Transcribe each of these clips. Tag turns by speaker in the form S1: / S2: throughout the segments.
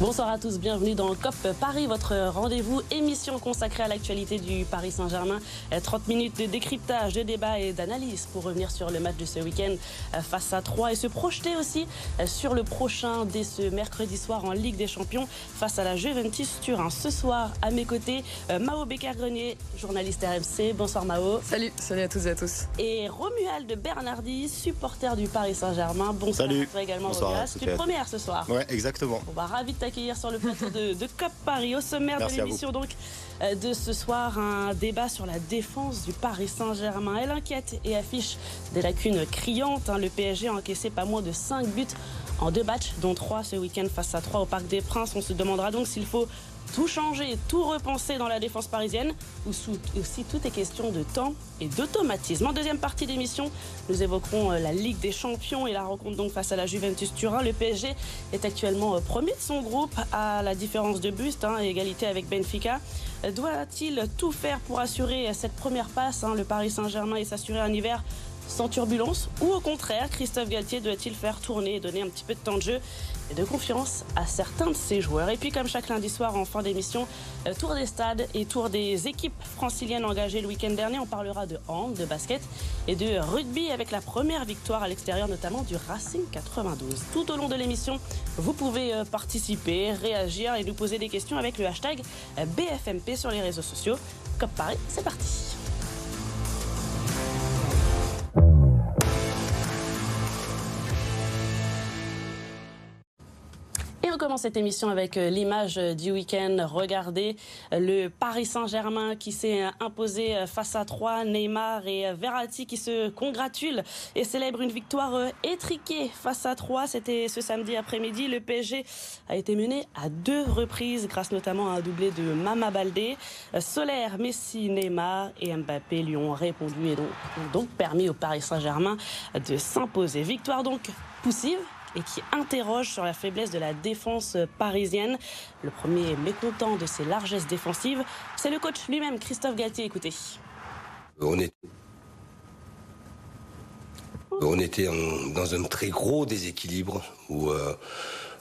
S1: Bonsoir à tous, bienvenue dans COP Paris, votre rendez-vous émission consacrée à l'actualité du Paris Saint-Germain. 30 minutes de décryptage, de débat et d'analyse pour revenir sur le match de ce week-end face à 3 et se projeter aussi sur le prochain dès ce mercredi soir en Ligue des Champions face à la Juventus Turin. Ce soir, à mes côtés, Mao Becker-Grenier, journaliste RMC. Bonsoir Mao.
S2: Salut, salut à tous et à tous.
S1: Et Romuald Bernardi, supporter du Paris Saint-Germain. Bonsoir
S3: salut.
S1: à toi également,
S3: Bonsoir,
S1: Tu es première ce soir.
S3: Ouais, exactement.
S1: On va ravi de accueillir sur le plateau de, de COP Paris. Au sommaire
S3: Merci
S1: de l'émission, donc, euh, de ce soir, un débat sur la défense du Paris Saint-Germain. Elle inquiète et affiche des lacunes criantes. hein. Le PSG a encaissé pas moins de 5 buts en deux matchs, dont 3 ce week-end face à 3 au Parc des Princes. On se demandera donc s'il faut tout changer, tout repenser dans la défense parisienne, ou aussi tout est question de temps et d'automatisme. En deuxième partie d'émission, nous évoquerons euh, la Ligue des Champions et la rencontre donc face à la Juventus Turin. Le PSG est actuellement euh, premier de son groupe à la différence de buste, hein, égalité avec Benfica. Euh, Doit-il tout faire pour assurer cette première passe, hein, le Paris Saint-Germain, et s'assurer un hiver sans turbulence Ou au contraire, Christophe Galtier doit-il faire tourner et donner un petit peu de temps de jeu et de confiance à certains de ses joueurs Et puis, comme chaque lundi soir en fin d'émission, euh, tour des stades et tour des équipes franciliennes engagées le week-end dernier. On parlera de hand, de basket et de rugby avec la première victoire à l'extérieur, notamment du Racing 92. Tout au long de l'émission, vous pouvez euh, participer, réagir et nous poser des questions avec le hashtag euh, BFMP sur les réseaux sociaux. Comme Paris, c'est parti. Cette émission avec euh, l'image euh, du week-end. Regardez euh, le Paris Saint-Germain qui s'est imposé face à 3, Neymar et Verratti qui se congratulent et célèbrent une victoire étriquée face à 3. C'était ce samedi après-midi. Le PSG a été mené à deux reprises grâce notamment à un doublé de Mama Baldé. Solaire, Messi, Neymar et Mbappé lui ont répondu et donc, ont donc permis au Paris Saint-Germain de s'imposer. Victoire donc poussive et qui interroge sur la faiblesse de la défense parisienne. Le premier mécontent de ses largesses défensives, c'est le coach lui-même, Christophe Galtier. Écoutez.
S4: On, on était dans un très gros déséquilibre où euh,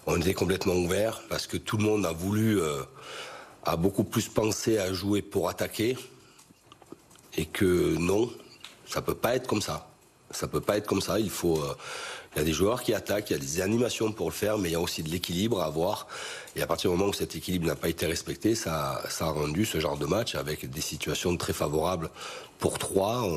S4: on était complètement ouvert parce que tout le monde a voulu, euh, a beaucoup plus pensé à jouer pour attaquer et que non, ça peut pas être comme ça. Ça peut pas être comme ça. Il faut, euh, il y a des joueurs qui attaquent, il y a des animations pour le faire, mais il y a aussi de l'équilibre à avoir. Et à partir du moment où cet équilibre n'a pas été respecté, ça, ça a rendu ce genre de match avec des situations très favorables pour trois.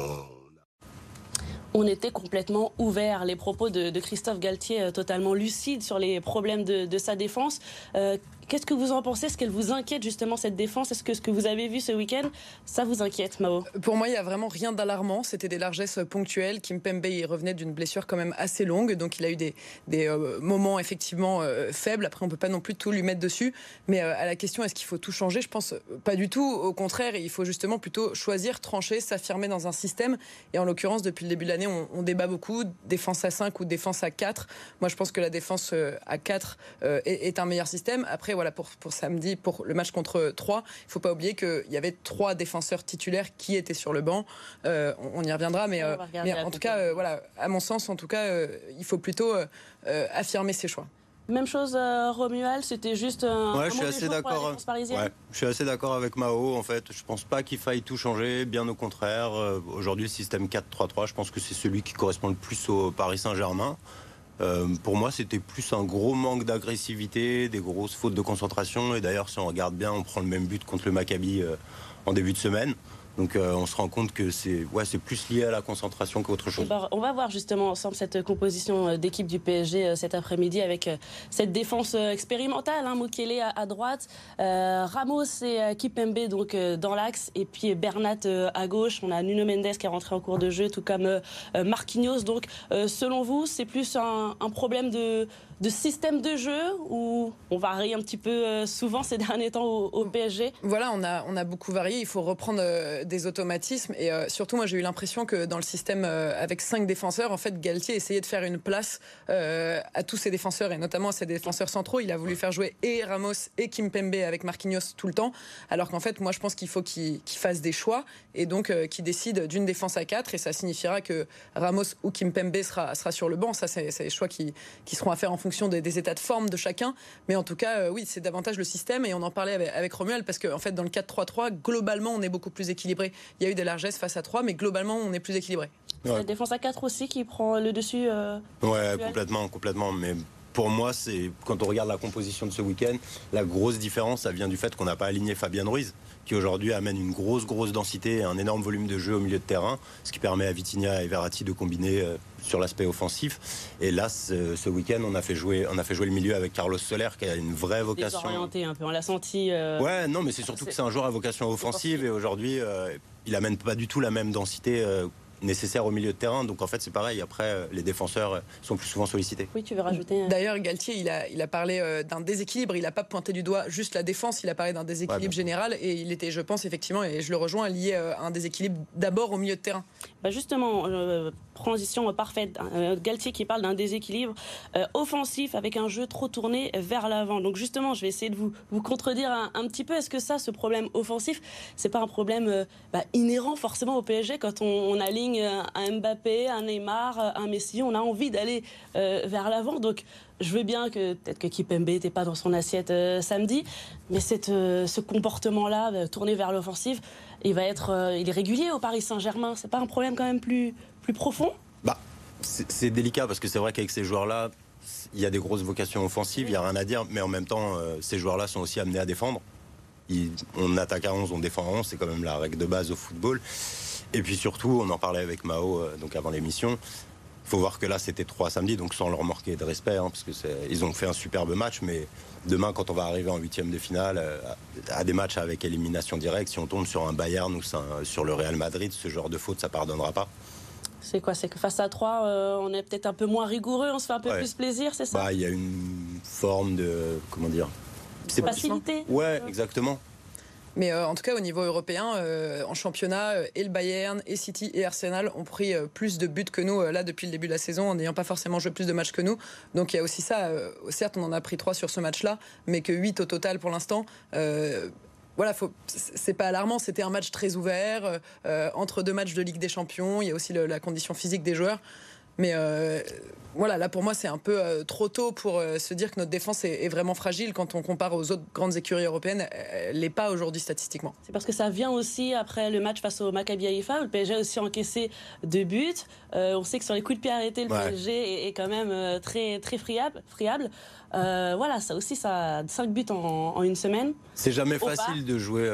S4: On-
S1: était complètement ouvert. Les propos de, Christophe Galtier, euh, totalement lucides sur les problèmes de, de sa défense. Euh, Qu'est-ce que vous en pensez? Est-ce qu'elle vous inquiète justement cette défense? Est-ce que ce que vous avez vu ce week-end, ça vous inquiète, Mao?
S2: Pour moi, il y a vraiment rien d'alarmant. C'était des largesses ponctuelles. Kim Pembe il revenait d'une blessure quand même assez longue, donc il a eu des, euh, moments effectivement euh, faibles. Après, on peut pas non plus tout lui mettre dessus. Mais euh, à la question, est-ce qu'il faut tout changer? Je pense euh, pas du tout. Au contraire, il faut justement plutôt choisir, trancher, s'affirmer dans un système. Et en l'occurrence, depuis le début de l'année, on, débat beaucoup défense à 5 ou défense à 4. Moi, je pense que la défense euh, à 4 euh, est, est un meilleur système. Après, voilà, pour, pour samedi, pour le match contre 3, il faut pas oublier qu'il y avait trois défenseurs titulaires qui étaient sur le banc. Euh, on, on y reviendra, mais, euh, mais en tout cas, euh, voilà, à mon sens, en tout cas, euh, il faut plutôt euh, euh, affirmer ses choix.
S1: Même chose, euh, Romuald, c'était juste un,
S3: Ouais,
S1: un
S3: je suis assez d'accord. Ouais, je suis assez d'accord avec Mao. En fait, je pense pas qu'il faille tout changer. Bien au contraire. Euh, Aujourd'hui, le système 4-3-3, je pense que c'est celui qui correspond le plus au Paris Saint-Germain. Euh, pour moi, c'était plus un gros manque d'agressivité, des grosses fautes de concentration. Et d'ailleurs, si on regarde bien, on prend le même but contre le Maccabi euh, en début de semaine. Donc, euh, on se rend compte que c'est ouais, c'est plus lié à la concentration qu'autre
S1: Eh
S3: chose.
S1: ben, on va voir justement ensemble cette composition euh, d'équipe du PSG euh, cet après-midi avec euh, cette défense euh, expérimentale. Hein, à, à droite, euh, Ramos et euh, Kipembe donc euh, dans l'axe et puis Bernat euh, à gauche. On a Nuno Mendes qui est rentré en cours de jeu, tout comme euh, euh, Marquinhos. Donc, euh, selon vous, c'est plus un, un problème de, de système de jeu ou on varie un petit peu euh, souvent ces derniers temps au, au PSG
S2: Voilà, on a, on a beaucoup varié. Il faut reprendre euh, des automatismes. Et surtout, moi, j'ai eu l'impression que dans le système avec cinq défenseurs, en fait, Galtier essayait de faire une place à tous ses défenseurs et notamment à ses défenseurs centraux. Il a voulu faire jouer et Ramos et Kimpembe avec Marquinhos tout le temps. Alors qu'en fait, moi, je pense qu'il faut qu'il fasse des choix et donc qu'il décide d'une défense à 4. Et ça signifiera que Ramos ou Kimpembe sera, sera sur le banc. Ça, c'est des choix qui, qui, seront à faire en fonction des, états de forme de chacun. Mais en tout cas, oui, c'est davantage le système. Et on en parlait avec, avec parce qu'en en fait, dans le 4-3-3, globalement, on est beaucoup plus équilibré. Il y a eu des largesses face à 3, mais globalement, on est plus équilibré.
S1: La défense à 4 aussi qui prend le dessus
S3: euh, Ouais, complètement, complètement. Mais pour moi, c'est quand on regarde la composition de ce week-end, la grosse différence, ça vient du fait qu'on n'a pas aligné Fabien Ruiz, qui aujourd'hui amène une grosse, grosse densité et un énorme volume de jeu au milieu de terrain, ce qui permet à Vitinha et Verratti de combiner euh, sur l'aspect offensif. Et là, ce, week-end, on a fait jouer, on a fait jouer le milieu avec Carlos Soler, qui a une vraie vocation.
S1: Un peu, on l'a senti.
S3: Euh, ouais, non, mais c'est surtout que c'est un joueur à vocation offensive et aujourd'hui, euh, il amène pas du tout la même densité nécessaire au milieu de terrain. Donc en fait, c'est pareil. Après, euh, les défenseurs euh, sont plus souvent sollicités.
S1: Oui, tu veux rajouter.
S2: D'ailleurs, Galtier, il a, il a parlé euh, d'un déséquilibre. Il n'a pas pointé du doigt juste la défense. Il a parlé d'un déséquilibre général. Et il était, je pense, effectivement, et je le rejoins, lié à un déséquilibre d'abord au milieu de terrain.
S1: Bah justement, transition parfaite. Galtier qui parle d'un déséquilibre offensif avec un jeu trop tourné vers l'avant. Donc justement, je vais essayer de vous, vous contredire un, petit peu. Est-ce que ça, ce problème offensif, c'est pas un problème bah, inhérent forcément au PSG quand on, on aligne un Mbappé, un Neymar, un Messi. On a envie d'aller euh, vers l'avant. Donc, je veux bien que peut-être que Kipembe n'était pas dans son assiette euh, samedi, mais euh, ce comportement-là, tourné vers l'offensive, il va être, il est régulier au Paris Saint-Germain. C'est pas un problème quand même plus, plus profond?
S3: Bah, c'est délicat parce que c'est vrai qu'avec ces joueurs-là, il y a des grosses vocations offensives, il n'y a rien à dire, mais en même temps, ces joueurs-là sont aussi amenés à défendre. on attaque à 11, on défend à 11, c'est quand même la règle de base au football. Et puis surtout, on en parlait avec Mao euh, donc avant l'émission. Il faut voir que là, c'était trois samedis, donc sans leur marquer de respect, hein, parce que ils ont fait un superbe match, mais demain, quand on va arriver en huitième de finale, euh, à des matchs avec élimination directe, si on tombe sur un Bayern ou sur le Real Madrid, ce genre de faute, ça pardonnera pas.
S1: C'est quoi C'est que face à trois, euh, on est peut-être un peu moins rigoureux, on se fait un peu plus plaisir, c'est ça?
S3: Bah, Il y a une forme de. Comment dire
S1: Facilité
S3: Ouais, exactement.
S2: Mais euh, en tout cas, au niveau européen, euh, en championnat, euh, et le Bayern, et City, et Arsenal ont pris plus de buts que nous là depuis le début de la saison, en n'ayant pas forcément joué plus de matchs que nous. Donc il y a aussi ça. certes, on en a pris 3 sur ce match-là, mais que 8 au total pour l'instant voilà, c'est pas alarmant. C'était un match très ouvert entre deux matchs de Ligue des Champions. Il y a aussi la condition physique des joueurs. Mais euh, voilà, là pour moi c'est un peu euh, trop tôt pour euh, se dire que notre défense est, vraiment fragile quand on compare aux autres grandes écuries européennes. Elle n'est pas aujourd'hui statistiquement.
S1: C'est parce que ça vient aussi après le match face au Maccabi Haïfa où le PSG a aussi encaissé deux buts. on sait que sur les coups de pied arrêtés, le PSG est, quand même très très friable. friable. voilà, ça aussi, ça a 5 buts en, une semaine.
S3: C'est jamais facile de jouer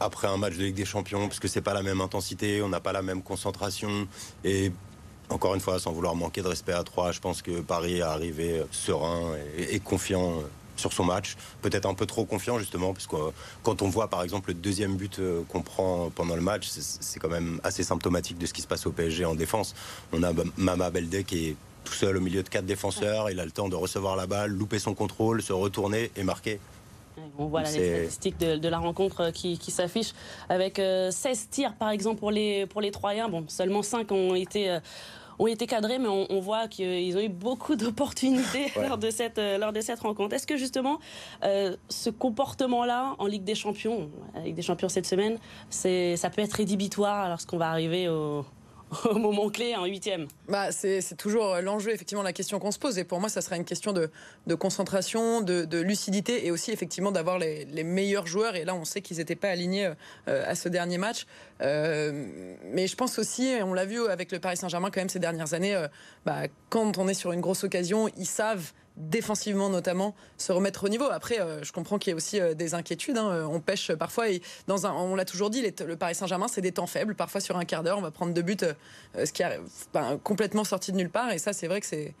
S3: après un match de Ligue des Champions parce que c'est pas la même intensité, on n'a pas la même concentration et encore une fois, sans vouloir manquer de respect à trois, je pense que Paris est arrivé serein et, confiant euh, sur son match. Peut-être un peu trop confiant, justement, parce que euh, quand on voit, par exemple, le deuxième but euh, qu'on prend pendant le match, c'est quand même assez symptomatique de ce qui se passe au PSG en défense. On a Mama Belde qui est tout seul au milieu de quatre défenseurs. Il a le temps de recevoir la balle, louper son contrôle, se retourner et marquer.
S1: On voit les statistiques de, la rencontre qui, s'affiche avec 16 tirs par exemple pour les, pour les Troyens. Bon, seulement 5 ont été ont été cadrés, mais on, voit qu'ils ont eu beaucoup d'opportunités lors, de cette, euh, lors de cette rencontre. Est-ce que justement, euh, ce comportement-là en Ligue des Champions, la Ligue des Champions cette semaine, ça peut être rédhibitoire lorsqu'on va arriver au, au moment clé en huitième
S2: bah, C'est toujours l'enjeu, effectivement, la question qu'on se pose. Et pour moi, ça sera une question de, concentration, de, lucidité et aussi, effectivement, d'avoir les, meilleurs joueurs. Et là, on sait qu'ils n'étaient pas alignés euh, à ce dernier match. Euh, mais je pense aussi, on l'a vu avec le Paris Saint-Germain quand même ces dernières années, euh, bah, quand on est sur une grosse occasion, ils savent défensivement notamment, se remettre au niveau. Après, euh, je comprends qu'il y ait aussi euh, des inquiétudes. Hein. On pêche parfois, dans un, on l'a toujours dit, le Paris Saint-Germain, c'est des temps faibles. Parfois, sur un quart d'heure, on va prendre deux buts, euh, ce qui est ben, complètement sorti de nulle part. Et ça, c'est vrai que c'est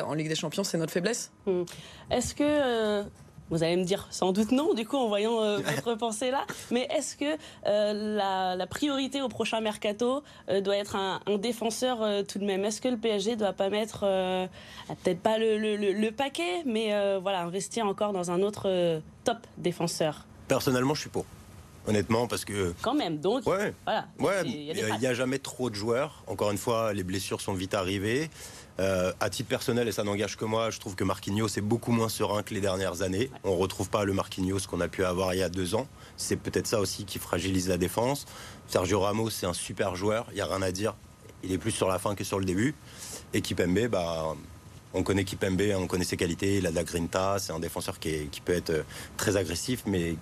S2: en Ligue des Champions, c'est notre faiblesse.
S1: Mmh. Est-ce que vous allez me dire sans doute non, du coup, en voyant euh, votre pensée là. Mais est-ce que euh, la, priorité au prochain mercato euh, doit être un, défenseur tout de même? Est-ce que le PSG doit pas mettre, peut-être pas le, paquet, mais voilà, investir encore dans un autre top défenseur?
S3: Personnellement, je suis pour. Honnêtement, parce que.
S1: Quand même, donc.
S3: Ouais.
S1: Voilà.
S3: Ouais,
S1: Il a
S3: n'y a jamais trop de joueurs. Encore une fois, les blessures sont vite arrivées. Euh, à titre personnel, et ça n'engage que moi, je trouve que Marquinhos est beaucoup moins serein que les dernières années. On ne retrouve pas le Marquinhos qu'on a pu avoir il y a deux ans. C'est peut-être ça aussi qui fragilise la défense. Sergio Ramos, c'est un super joueur, il n'y a rien à dire. Il est plus sur la fin que sur le début. Et Kipembe, bah, on connaît Kipembe, on connaît ses qualités, il a de la grinta, c'est un défenseur qui, est- qui peut être euh, très agressif, mais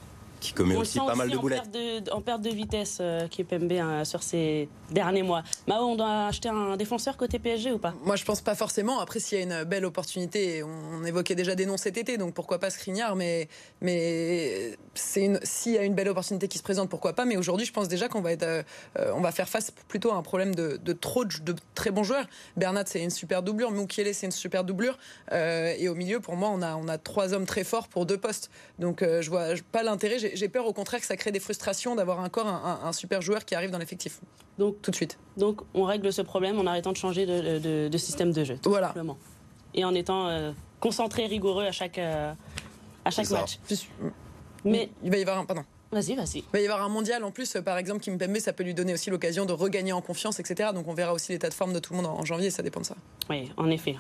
S3: qui commet
S1: On
S3: aussi pas mal de boulettes.
S1: perte de, en perte de vitesse, euh, Kipembe, hein, sur ces derniers mois. Mao, on doit acheter un défenseur côté PSG ou pas?
S2: Moi, je pense pas forcément. Après, s'il y a une belle opportunité, on évoquait déjà des noms cet été, donc pourquoi pas Skriniar, mais, mais c'est une, s'il y a une belle opportunité qui se présente, pourquoi pas. Mais aujourd'hui, je pense déjà qu'on va être, euh, on va faire face plutôt à un problème de, de trop de, de très bons joueurs. Bernat, c'est une super doublure. Mukiele, c'est une super doublure. Euh, et au milieu, pour moi, on a, on a trois hommes très forts pour deux postes. Donc, euh, je vois pas l'intérêt. J'ai, peur, au contraire, que ça crée des frustrations d'avoir encore un, un- un super joueur qui arrive dans l'effectif.
S1: Donc,
S2: Tout de suite.
S1: donc, on règle ce problème en arrêtant de changer de, de- de système de jeu. tout
S2: Voilà.
S1: simplement. Et en étant euh, concentré, rigoureux à chaque, euh, à chaque match.
S2: Suis-
S1: Mais,
S2: il va y avoir un, pardon.
S1: Vas-y, vas-y.
S2: Il va y avoir un mondial en plus, euh, par exemple, qui me permet, ça peut lui donner aussi l'occasion de regagner en confiance, etc. Donc on verra aussi l'état de forme de tout le monde en janvier, ça dépend de ça.
S1: Oui, en effet.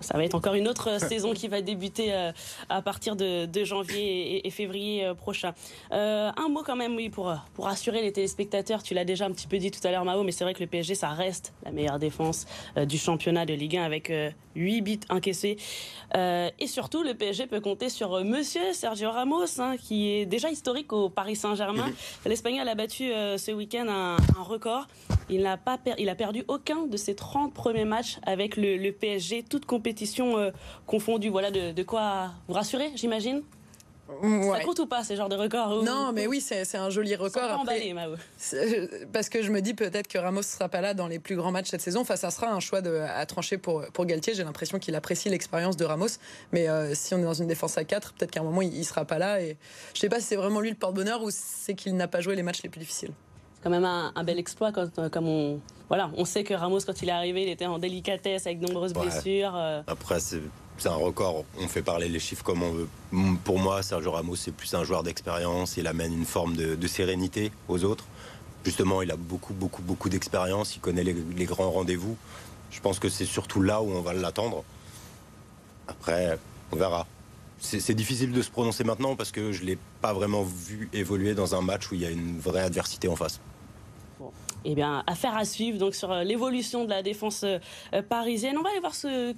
S1: Ça va être encore une autre saison qui va débuter euh, à partir de, de janvier et, et février euh, prochain. Euh, un mot quand même, oui, pour, euh, pour rassurer les téléspectateurs. Tu l'as déjà un petit peu dit tout à l'heure, Mao, mais c'est vrai que le PSG, ça reste la meilleure défense euh, du championnat de Ligue 1 avec euh, 8 buts encaissés. Euh, et surtout, le PSG peut compter sur euh, monsieur Sergio Ramos, hein, qui est déjà historique au Paris Saint-Germain. L'Espagnol a battu euh, ce week-end un, un record. Il n'a pas per- il a perdu aucun de ses 30 premiers matchs avec le, le PSG, toute compétition euh, confondue. Voilà de, de quoi vous rassurer, j'imagine?
S2: Ouais.
S1: Ça compte ou pas ces genres de records ou-
S2: Non, mais oui, c'est un joli record.
S1: pas
S2: Après,
S1: emballer, Mao.
S2: c'est- parce que je me dis peut-être que Ramos ne sera pas là dans les plus grands matchs cette saison. Enfin, ça sera un choix de, à trancher pour, pour Galtier. J'ai l'impression qu'il apprécie l'expérience de Ramos. Mais euh, si on est dans une défense à 4, peut-être qu'à un moment, il ne sera pas là. Et je sais pas si c'est vraiment lui le porte-bonheur ou c'est qu'il n'a pas joué les matchs les plus difficiles.
S1: C'est quand même un, un bel exploit quand, euh, comme on voilà, on sait que Ramos quand il est arrivé, il était en délicatesse avec de nombreuses
S3: Ouais.
S1: blessures. euh,
S3: Après, c'est c'est un record. On fait parler les chiffres comme on veut. Pour moi, Sergio Ramos, c'est plus un joueur d'expérience. Il amène une forme de, sérénité aux autres. Justement, il a beaucoup, beaucoup, beaucoup d'expérience. Il connaît les, grands rendez-vous. Je pense que c'est surtout là où on va l'attendre. Après, on verra. C'est c'est difficile de se prononcer maintenant parce que je ne l'ai pas vraiment vu évoluer dans un match où il y a une vraie adversité en face.
S1: Eh bien, affaire à suivre donc sur euh, l'évolution de la défense euh, euh, parisienne. On va aller voir ce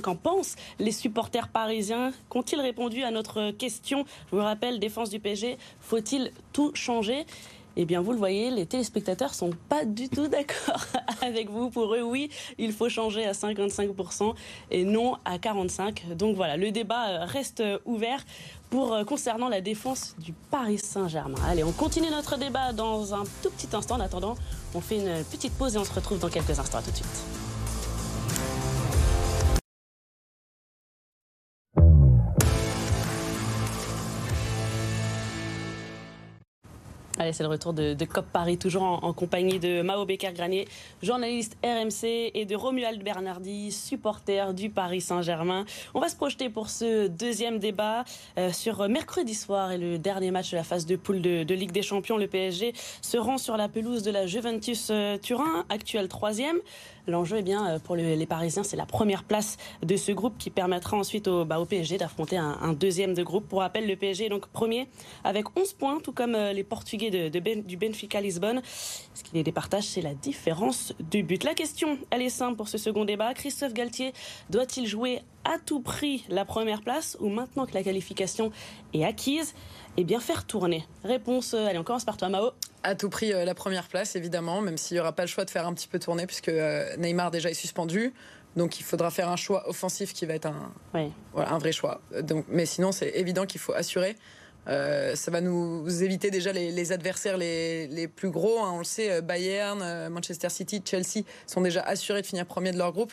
S1: qu'en pensent les supporters parisiens. Qu'ont-ils répondu à notre question? Je vous rappelle, défense du PSG, faut-il tout changer? Eh bien, vous le voyez, les téléspectateurs sont pas du tout d'accord avec vous. Pour eux, oui, il faut changer à 55% et non à 45%. Donc voilà, le débat euh, reste ouvert pour euh, concernant la défense du Paris Saint-Germain. Allez, on continue notre débat dans un tout petit instant. En attendant, on fait une petite pause et on se retrouve dans quelques instants. À tout de suite. Allez, c'est le retour de, COP Paris, toujours en, compagnie de Mao Becker-Granier, journaliste RMC, et de Romuald Bernardi, supporter du Paris Saint-Germain. On va se projeter pour ce deuxième débat euh, sur mercredi soir et le dernier match de la phase de poule de, de Ligue des Champions. Le PSG se rend sur la pelouse de la Juventus euh, Turin, actuel troisième. L'enjeu, eh bien, euh, pour le- les Parisiens, c'est la première place de ce groupe qui permettra ensuite au, bah, PSG d'affronter un, deuxième de groupe. Pour rappel, le PSG est donc premier avec 11 points, tout comme euh, les Portugais Ben- du Benfica Lisbonne. Ce qui les départage, c'est la différence de but. La question, elle est simple pour ce second débat. Christophe Galtier doit-il jouer à tout prix la première place ou maintenant que la qualification est acquise, eh bien faire tourner Réponse, euh, allez, on commence par toi, Mao.
S2: À tout prix, euh, la première place, évidemment, même s'il n'y aura pas le choix de faire un petit peu tourner, puisque euh, Neymar déjà est suspendu. Donc il faudra faire un choix offensif qui va être un,
S1: Oui.
S2: voilà, un vrai choix. Donc, mais sinon, c'est évident qu'il faut assurer. Euh, ça va nous éviter déjà les, les adversaires les, les plus gros. hein. On le sait, Bayern, Manchester City, Chelsea sont déjà assurés de finir premier de leur groupe.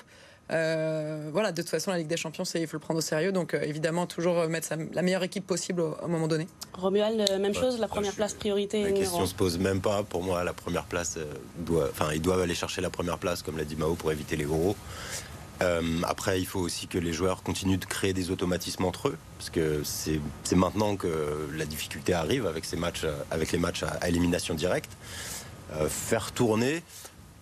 S2: Euh, voilà, de toute façon, la Ligue des Champions, c'est- il faut le prendre au sérieux. Donc, euh, évidemment, toujours euh, mettre sa- la meilleure équipe possible au, au moment donné.
S1: Romuald, même
S3: Ouais,
S1: chose, la première
S3: je-
S1: place priorité
S3: La question se pose même pas. Pour moi, la première place, euh, doit, enfin, ils doivent aller chercher la première place, comme l'a dit Mao, pour éviter les gros. après, il faut aussi que les joueurs continuent de créer des automatismes entre eux, parce que c'est maintenant que la difficulté arrive avec, ces matchs, avec les matchs à, élimination directe. faire tourner,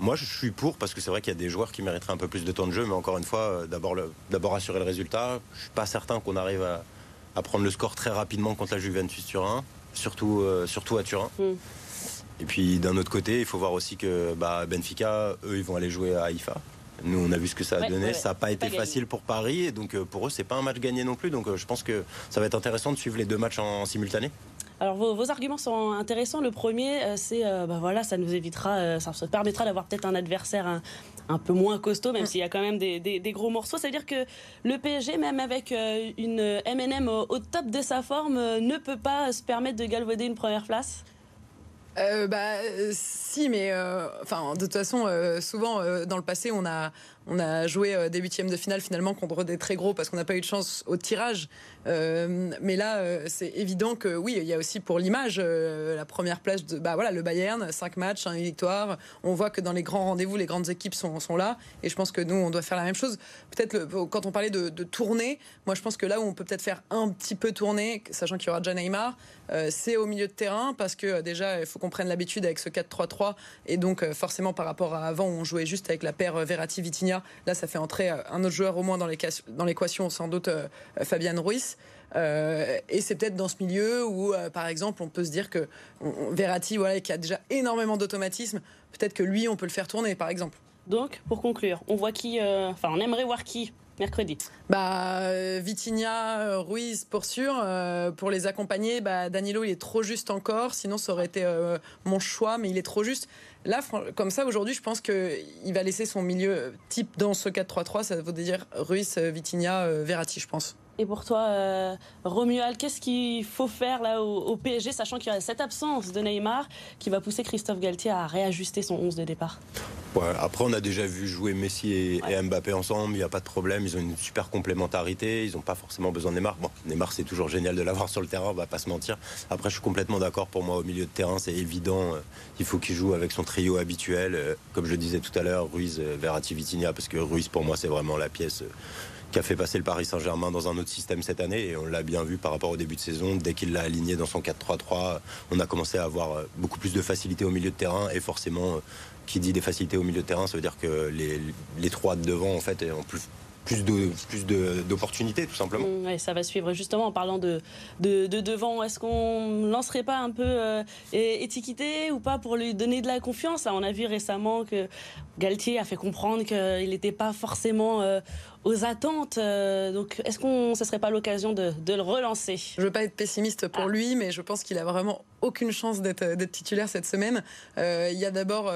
S3: moi, je suis pour parce que c'est vrai qu'il y a des joueurs qui mériteraient un peu plus de temps de jeu, mais encore une fois, euh, d'abord assurer le résultat. Je suis pas certain qu'on arrive à, prendre le score très rapidement contre la Juventus Turin, surtout, euh, surtout à Turin. Mm. Et puis d'un autre côté, il faut voir aussi que bah, Benfica, eux, ils vont aller jouer à Haïfa. Nous, on a vu ce que ça a donné. ça n'a pas été facile pour Paris. Et donc, euh, pour eux, c'est pas un match gagné non plus. Donc, je pense que ça va être intéressant de suivre les deux matchs en simultané.
S1: Alors vos, arguments sont intéressants. Le premier, euh, c'est euh, bah voilà, ça nous évitera, euh, ça se permettra d'avoir peut-être un adversaire un, peu moins costaud, même s'il y a quand même des, gros morceaux. C'est-à-dire que le PSG, même avec une MNM au, au, top de sa forme, ne peut pas se permettre de galvauder une première place?
S2: Bah si, mais enfin de toute façon, souvent dans le passé, on a on a joué des huitièmes de finale finalement contre des très gros parce qu'on n'a pas eu de chance au tirage. Euh, mais là, euh, c'est évident que oui, il y a aussi pour l'image euh, la première place de bah voilà le Bayern, 5 matchs, 1 victoire. On voit que dans les grands rendez-vous, les grandes équipes sont, sont, là, et je pense que nous, on doit faire la même chose. Peut-être quand on parlait de, de, moi je pense que là où on peut peut-être faire un petit peu tourner, sachant qu'il y aura déjà Neymar, c'est au milieu de terrain parce que déjà il faut qu'on prenne l'habitude avec ce 4-3-3 et donc forcément par rapport à avant où on jouait juste avec la paire Verratti-Vitinha, là ça fait entrer un autre joueur au moins dans l'équation, sans doute Fabian Ruiz. Euh, et c'est peut-être dans ce milieu où, euh, par exemple, on peut se dire que Verratti, voilà, qui a déjà énormément d'automatisme, peut-être que lui, on peut le faire tourner, par exemple.
S1: Donc, pour conclure, on voit qui, euh, enfin, on aimerait voir qui mercredi
S2: Bah, Vitinha, Ruiz pour sûr. pour les accompagner, bah, Danilo, il est trop juste encore. Sinon, ça aurait été mon choix, mais il est trop juste. Là, comme ça, aujourd'hui, je pense qu'il va laisser son milieu type dans ce 4-3-3. Ça veut dire Ruiz, Vitinha, Verratti, je pense.
S1: Et pour toi, euh, Romuald, qu'est-ce qu'il faut faire là au, PSG, sachant qu'il y a cette absence de Neymar qui va pousser Christophe Galtier à réajuster son 11 de départ?
S3: Après, on a déjà vu jouer Messi et, Mbappé ensemble, il n'y a pas de problème, ils ont une super complémentarité, ils n'ont pas forcément besoin de Neymar. Bon, Neymar, c'est toujours génial de l'avoir sur le terrain, on va pas se mentir. Après, je suis complètement d'accord, pour moi, au milieu de terrain, c'est évident, euh, il faut qu'il joue avec son trio habituel, euh, comme je le disais tout à l'heure, Ruiz, Verratti, Vitinha, parce que Ruiz, pour moi, c'est vraiment la pièce qui a fait passer le Paris Saint-Germain dans un autre système cette année. Et on l'a bien vu par rapport au début de saison. Dès qu'il l'a aligné dans son 4-3-3, on a commencé à avoir euh, beaucoup plus de facilité au milieu de terrain. Et forcément, euh, qui dit des facilités au milieu de terrain, ça veut dire que les, les trois de devant, en fait, ont plus, plus de plus d'opportunités tout simplement.
S1: Mmh, ça va suivre justement en parlant de de, devant. Est-ce qu'on lancerait pas un peu euh, étiqueté ou pas pour lui donner de la confiance? On a vu récemment que Galtier a fait comprendre qu'il n'était pas forcément euh, aux attentes. Euh, donc, est-ce qu'on, ce serait pas l'occasion de, le relancer?
S2: Je veux pas être pessimiste pour ah. lui, mais je pense qu'il a vraiment aucune chance d'être, titulaire cette semaine. Euh, il y a d'abord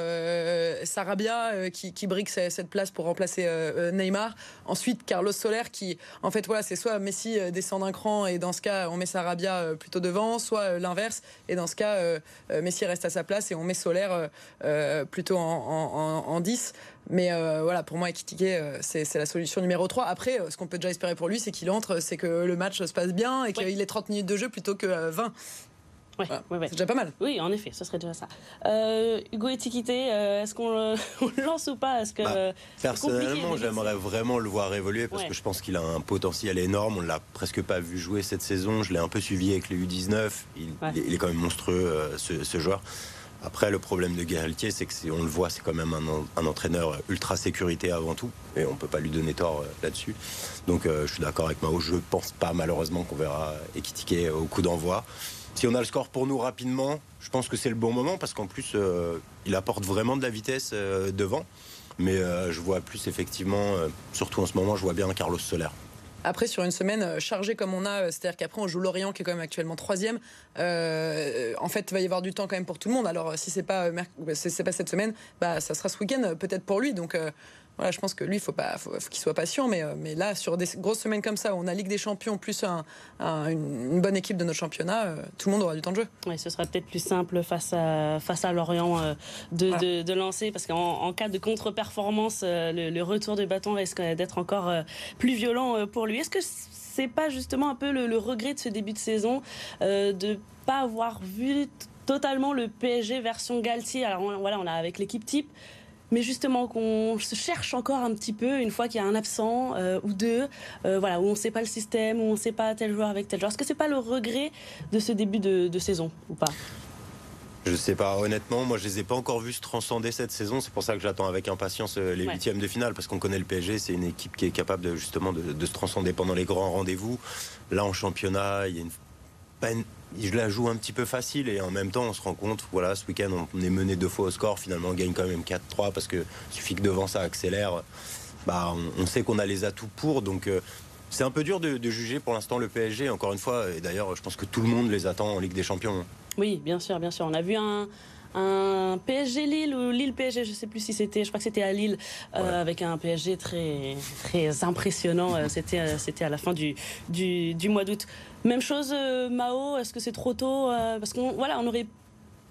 S2: Sarabia qui, qui, brique cette place pour remplacer Neymar. Ensuite, Carlos Soler qui, en fait, voilà, c'est soit Messi descend d'un cran et dans ce cas, on met Sarabia plutôt devant, soit l'inverse et dans ce cas, Messi reste à sa place et on met Soler plutôt en, en 10. Mais euh, voilà, pour moi, Ekitike, euh, c'est la solution numéro 3. Après, euh, ce qu'on peut déjà espérer pour lui, c'est qu'il entre, c'est que le match se passe bien et qu'il ait 30 minutes de jeu plutôt que 20. Ouais, C'est déjà pas mal.
S1: Oui, en effet, ce serait déjà ça. Euh, Hugo Etiquité, est-ce qu'on le lance ou pas? Est-ce que, bah,
S3: Personnellement, j'aimerais vraiment le voir évoluer parce que je pense qu'il a un potentiel énorme. On l'a presque pas vu jouer cette saison. Je l'ai un peu suivi avec les U19. Il, il est quand même monstrueux, ce, ce, joueur. Après, le problème de Galtier, c'est que on le voit, c'est quand même un, entraîneur ultra sécurité avant tout, et on peut pas lui donner tort euh, là-dessus. Donc, euh, je suis d'accord avec Mao. Je pense pas malheureusement qu'on verra Ekitike au coup d'envoi. Si on a le score pour nous rapidement, je pense que c'est le bon moment parce qu'en plus, euh, il apporte vraiment de la vitesse devant. Mais je vois plus effectivement, surtout en ce moment, je vois bien Carlos Soler.
S2: Après, sur une semaine euh, chargée comme on a, euh, c'est-à-dire qu'après on joue Lorient qui est quand même actuellement troisième. Euh, en fait, il va y avoir du temps quand même pour tout le monde. Alors, si c'est pas c'est pas cette semaine, bah ça sera ce week-end peut-être pour lui. Donc voilà, je pense que lui, il faut pas, faut, qu'il soit patient. Mais, euh, mais là, sur des grosses semaines comme ça, où on a Ligue des Champions plus une, bonne équipe de notre championnat, euh, tout le monde aura du temps de jeu.
S1: Oui, ce sera peut-être plus simple face à, face à Lorient euh, de, de, lancer, parce qu'en cas de contre-performance, le, retour de bâton risque d'être encore plus violent pour lui. Est-ce que c'est pas justement un peu le, regret de ce début de saison de pas avoir vu totalement le PSG version Galtier? Alors voilà, on a avec l'équipe type mais justement qu'on se cherche encore un petit peu une fois qu'il y a un absent euh, ou deux, euh, voilà, où on ne sait pas le système, où on ne sait pas tel joueur avec tel joueur. Est-ce que c'est pas le regret de ce début de, saison ou pas?
S3: Je sais pas, honnêtement, moi je les ai pas encore vus se transcender cette saison. C'est pour ça que j'attends avec impatience euh, les huitièmes de finale, parce qu'on connaît le PSG, c'est une équipe qui est capable de, justement de, se transcender pendant les grands rendez-vous. Là en championnat, il y a une je la joue un petit peu facile et en même temps on se rend compte, voilà, ce week-end on est mené deux fois au score, finalement on gagne quand même 4-3 parce que suffit que devant ça accélère, bah, on, sait qu'on a les atouts pour, donc euh, c'est un peu dur de, juger pour l'instant le PSG, encore une fois, et d'ailleurs je pense que tout le monde les attend en Ligue des Champions.
S1: Oui, bien sûr, bien sûr. On a vu un, un PSG Lille ou Lille PSG, je sais plus si c'était, je crois que c'était à Lille, euh, avec un PSG très très impressionnant. Euh, c'était euh, c'était à la fin du du, du mois d'août. Même chose, Mao. Est-ce que c'est trop tôt Parce qu'on voilà, on aurait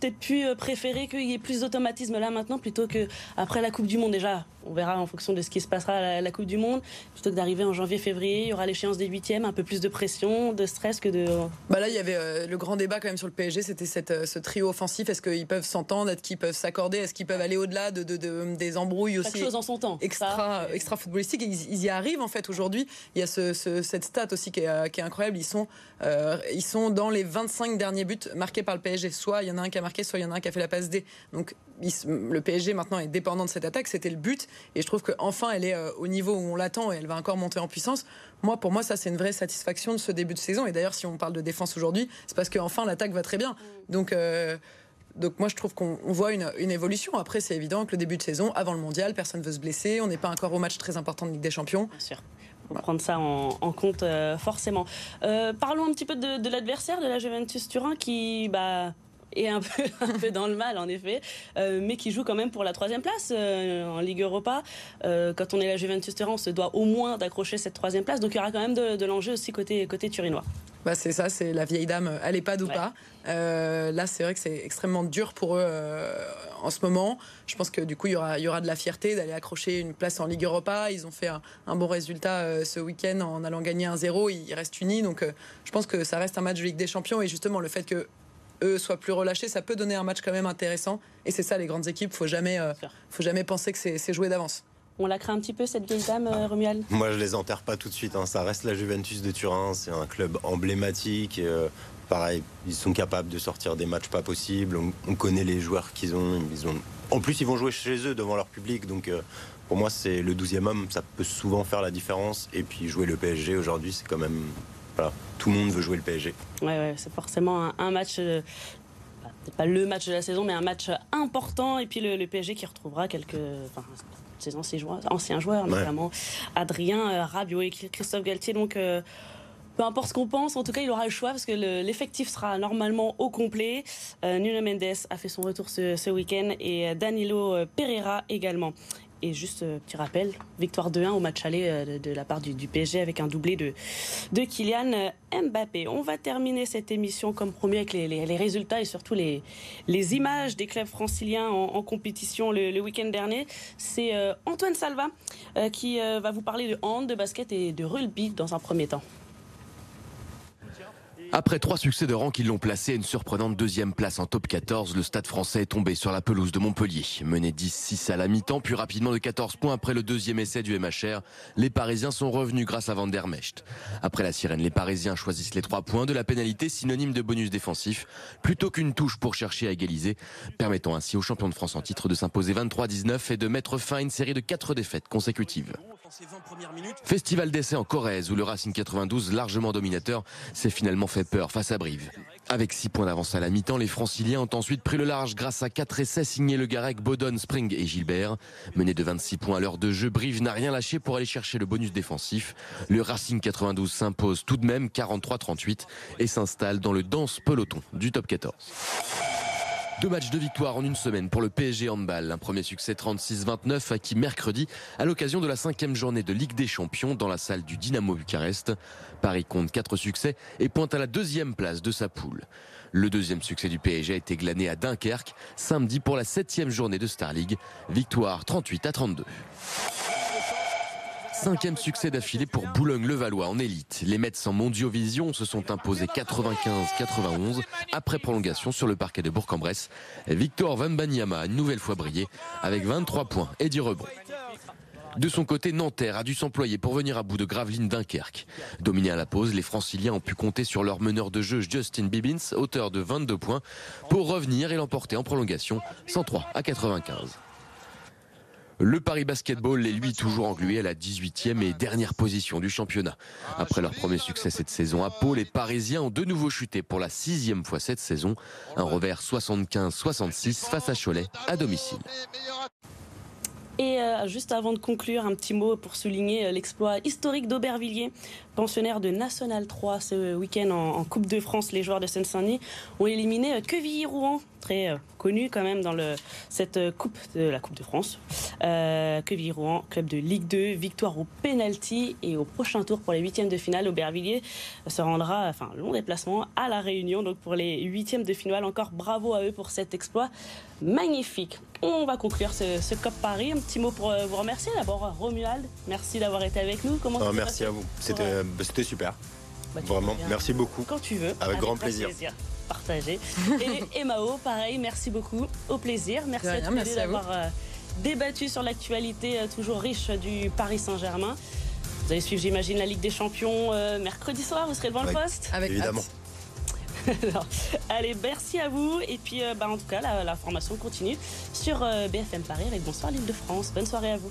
S1: peut-être pu préférer qu'il y ait plus d'automatisme là maintenant plutôt que après la Coupe du Monde déjà on verra en fonction de ce qui se passera à la, Coupe du Monde. Plutôt que d'arriver en janvier-février, il y aura l'échéance des huitièmes, un peu plus de pression, de stress que de.
S2: Bah là, il y avait euh, le grand débat quand même sur le PSG, c'était euh, ce trio offensif. Est-ce qu'ils peuvent s'entendre, est-ce qu'ils peuvent s'accorder, est-ce qu'ils peuvent aller au-delà de, des embrouilles
S1: aussi
S2: chose
S1: en son temps.
S2: Extra, extra footballistique. Ils, y arrivent en fait aujourd'hui. Il y a cette stat aussi qui est, qui est incroyable. Ils sont, euh, ils sont dans les 25 derniers buts marqués par le PSG. Soit il y en a un qui a marqué, soit il y en a un qui a fait la passe D. Donc le PSG maintenant est dépendant de cette attaque. C'était le but. Et je trouve qu'enfin, elle est euh, au niveau où on l'attend et elle va encore monter en puissance. Moi, pour moi, ça, c'est une vraie satisfaction de ce début de saison. Et d'ailleurs, si on parle de défense aujourd'hui, c'est parce qu'enfin, l'attaque va très bien. Donc, euh, donc moi, je trouve qu'on voit une, évolution. Après, c'est évident que le début de saison, avant le mondial, personne ne veut se blesser. On n'est pas encore au match très important de Ligue des Champions.
S1: Bien. Faut prendre ça en, compte euh, forcément. parlons un petit peu de, de l'adversaire de la Juventus Turin qui bah, et un peu, un peu dans le mal en effet, euh, mais qui joue quand même pour la troisième place euh, en Ligue Europa. Euh, quand on est la Juventus Turin, on se doit au moins d'accrocher cette troisième place, donc il y aura quand même de, l'enjeu aussi côté, côté turinois.
S2: Bah c'est ça, c'est la vieille dame, elle est pas ou pas. là, c'est vrai que c'est extrêmement dur pour eux en ce moment. Je pense que du coup, il y aura, y aura de la fierté d'aller accrocher une place en Ligue Europa. Ils ont fait un, bon résultat ce week-end en allant gagner un 0 Ils restent unis, donc je pense que ça reste un match de Ligue des Champions. Et justement, le fait que eux soient plus relâchés, ça peut donner un match quand même intéressant. Et c'est ça les grandes équipes, faut jamais, euh, faut jamais penser que c'est joué d'avance.
S1: On la craint un petit peu cette vieille dame, euh, Romuald?
S3: Moi, je les enterre pas tout de suite. Hein. Ça reste la Juventus de Turin. C'est un club emblématique. Euh, pareil, ils sont capables de sortir des matchs pas possibles. On, connaît les joueurs qu'ils ont. Ils ont. En plus, ils vont jouer chez eux devant leur public. Donc, pour moi, c'est le 12e homme. Ça peut souvent faire la différence. Et puis, jouer le PSG aujourd'hui, c'est quand même tout le monde veut jouer le PSG.
S1: Ouais, c'est forcément un, match. Euh, pas le match de la saison, mais un match important. Et puis le, PSG qui retrouvera quelques. Enfin, ses anciens joueurs, anciens joueurs notamment Adrien euh, Rabiot et Christophe Galtier. Donc. Euh, peu importe ce qu'on pense, en tout cas, il aura le choix parce que l'effectif sera normalement au complet. Nuno Mendes a fait son retour ce, ce week-end et Danilo Pereira également. Et juste euh, petit rappel, victoire 2-1 au match aller euh, de, la part du, PSG avec un doublé de, de Kylian euh, Mbappé. On va terminer cette émission comme promis avec les, résultats et surtout les images des clubs franciliens en, compétition le, week-end dernier. C'est Antoine Salva qui va vous parler de hand, de basket et de rugby dans un premier temps.
S5: Après trois succès de rang qui l'ont placé à une surprenante deuxième place en top 14, le stade français est tombé sur la pelouse de Montpellier. Mené 10-6 à la mi-temps, puis rapidement de 14 points après le deuxième essai du MHR, les Parisiens sont revenus grâce à Van der Mecht. Après la sirène, les Parisiens choisissent les trois points de la pénalité synonyme de bonus défensif, plutôt qu'une touche pour chercher à égaliser, permettant ainsi aux champions de France en titre de s'imposer 23-19 et de mettre fin à une série de quatre défaites consécutives. Festival d'essai en Corrèze où le Racing 92, largement dominateur, s'est finalement fait peur face à Brive. Avec 6 points d'avance à la mi-temps, les franciliens ont ensuite pris le large grâce à 4 essais signés Le Garec, Bodon, Spring et Gilbert. Mené de 26 points à l'heure de jeu, Brive n'a rien lâché pour aller chercher le bonus défensif. Le Racing 92 s'impose tout de même 43-38 et s'installe dans le dense peloton du top 14. Deux matchs de victoire en une semaine pour le PSG Handball. Un premier succès 36-29 acquis mercredi à l'occasion de la cinquième journée de Ligue des Champions dans la salle du Dynamo Bucarest. Paris compte quatre succès et pointe à la deuxième place de sa poule. Le deuxième succès du PSG a été glané à Dunkerque samedi pour la septième journée de Star League. Victoire 38 à 32. Cinquième succès d'affilée pour Boulogne-le-Valois en élite. Les Mets en Mondiovision se sont imposés 95-91 après prolongation sur le parquet de Bourg-en-Bresse. Victor Van Banyama a une nouvelle fois brillé avec 23 points et 10 rebonds. De son côté, Nanterre a dû s'employer pour venir à bout de Gravelines Dunkerque. Dominés à la pause, les franciliens ont pu compter sur leur meneur de jeu Justin Bibbins, auteur de 22 points, pour revenir et l'emporter en prolongation 103 à 95. Le Paris Basketball est lui toujours englué à la 18e et dernière position du championnat. Après leur premier succès cette saison à Pau, les Parisiens ont de nouveau chuté pour la sixième fois cette saison. Un revers 75-66 face à Cholet à domicile.
S1: Et euh, juste avant de conclure, un petit mot pour souligner euh, l'exploit historique d'Aubervilliers, pensionnaire de National 3 ce week-end en, Coupe de France. Les joueurs de Seine-Saint-Denis ont éliminé euh, Quevilly-Rouen, très connu quand même dans le, cette Coupe de la Coupe de France. Quevilly-Rouen, club de Ligue 2, victoire au penalty et au prochain tour pour les huitièmes de finale, Aubervilliers se rendra, enfin long déplacement à la Réunion. Donc pour les huitièmes de finale, encore bravo à eux pour cet exploit magnifique. On va conclure ce, ce COP Paris. Un petit mot pour euh, vous remercier. D'abord, Romuald, merci d'avoir été avec nous.
S3: Comment ah, Merci à vous. C'était bah, super. Bah, Vraiment, merci beaucoup.
S1: Quand tu veux.
S3: Avec, grand plaisir.
S1: Partagé. Et Emao, pareil, merci beaucoup. Au plaisir. Merci à tous d'avoir euh, débattu sur l'actualité euh, toujours riche du Paris Saint-Germain. Vous allez suivre, j'imagine, la Ligue des Champions mercredi soir. Vous serez devant le poste
S3: Avec Évidemment.
S1: allez, merci à vous. Et puis, euh, bah, en tout cas, la, formation continue sur euh, BFM Paris avec Bonsoir l'île de France. Bonne soirée à vous.